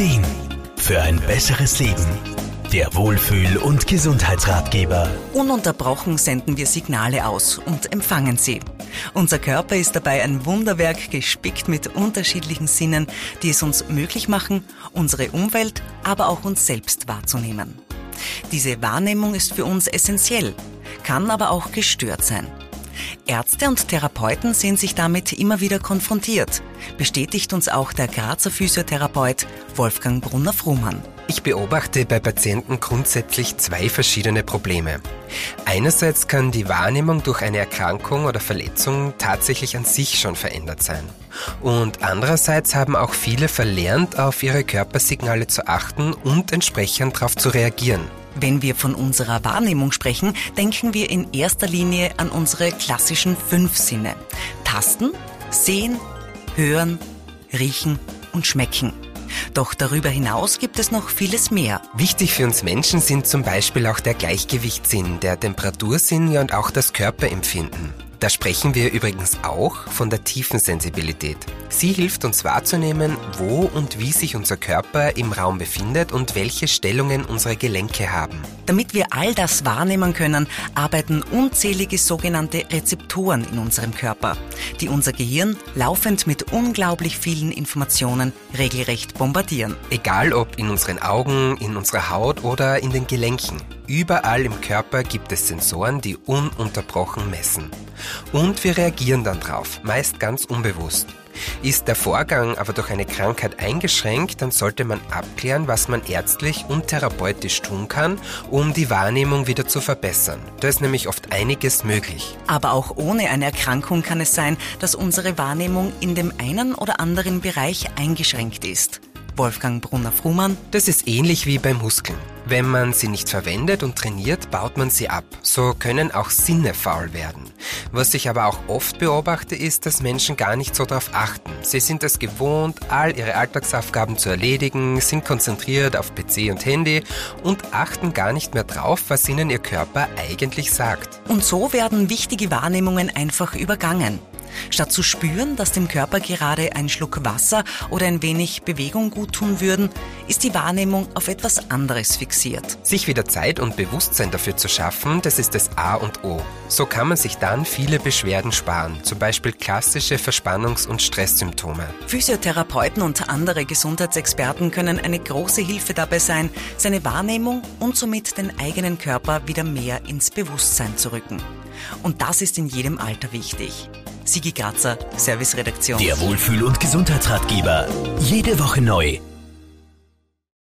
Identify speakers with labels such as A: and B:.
A: Ideen für ein besseres Leben. Der Wohlfühl- und Gesundheitsratgeber.
B: Ununterbrochen senden wir Signale aus und empfangen sie. Unser Körper ist dabei ein Wunderwerk gespickt mit unterschiedlichen Sinnen, die es uns möglich machen, unsere Umwelt, aber auch uns selbst wahrzunehmen. Diese Wahrnehmung ist für uns essentiell, kann aber auch gestört sein. Ärzte und Therapeuten sehen sich damit immer wieder konfrontiert, bestätigt uns auch der Grazer Physiotherapeut Wolfgang Brunner-Frumann.
C: Ich beobachte bei Patienten grundsätzlich zwei verschiedene Probleme. Einerseits kann die Wahrnehmung durch eine Erkrankung oder Verletzung tatsächlich an sich schon verändert sein. Und andererseits haben auch viele verlernt, auf ihre Körpersignale zu achten und entsprechend darauf zu reagieren.
B: Wenn wir von unserer Wahrnehmung sprechen, denken wir in erster Linie an unsere klassischen fünf Sinne. Tasten, sehen, hören, riechen und schmecken. Doch darüber hinaus gibt es noch vieles mehr.
C: Wichtig für uns Menschen sind zum Beispiel auch der Gleichgewichtssinn, der Temperatursinn und auch das Körperempfinden. Da sprechen wir übrigens auch von der tiefen Sensibilität. Sie hilft uns wahrzunehmen, wo und wie sich unser Körper im Raum befindet und welche Stellungen unsere Gelenke haben.
B: Damit wir all das wahrnehmen können, arbeiten unzählige sogenannte Rezeptoren in unserem Körper, die unser Gehirn laufend mit unglaublich vielen Informationen regelrecht bombardieren.
C: Egal ob in unseren Augen, in unserer Haut oder in den Gelenken. Überall im Körper gibt es Sensoren, die ununterbrochen messen. Und wir reagieren dann drauf, meist ganz unbewusst. Ist der Vorgang aber durch eine Krankheit eingeschränkt, dann sollte man abklären, was man ärztlich und therapeutisch tun kann, um die Wahrnehmung wieder zu verbessern. Da ist nämlich oft einiges möglich.
B: Aber auch ohne eine Erkrankung kann es sein, dass unsere Wahrnehmung in dem einen oder anderen Bereich eingeschränkt ist. Wolfgang Brunner-Frumann.
C: Das ist ähnlich wie bei Muskeln. Wenn man sie nicht verwendet und trainiert, baut man sie ab. So können auch Sinne faul werden. Was ich aber auch oft beobachte, ist, dass Menschen gar nicht so darauf achten. Sie sind es gewohnt, all ihre Alltagsaufgaben zu erledigen, sind konzentriert auf PC und Handy und achten gar nicht mehr drauf, was ihnen ihr Körper eigentlich sagt.
B: Und so werden wichtige Wahrnehmungen einfach übergangen. Statt zu spüren, dass dem Körper gerade ein Schluck Wasser oder ein wenig Bewegung guttun würden, ist die Wahrnehmung auf etwas anderes fixiert.
C: Sich wieder Zeit und Bewusstsein dafür zu schaffen, das ist das A und O. So kann man sich dann viele Beschwerden sparen, zum Beispiel klassische Verspannungs- und Stresssymptome.
B: Physiotherapeuten und andere Gesundheitsexperten können eine große Hilfe dabei sein, seine Wahrnehmung und somit den eigenen Körper wieder mehr ins Bewusstsein zu rücken. Und das ist in jedem Alter wichtig. Sigi Grazer, Serviceredaktion.
A: Der Wohlfühl- und Gesundheitsratgeber. Jede Woche neu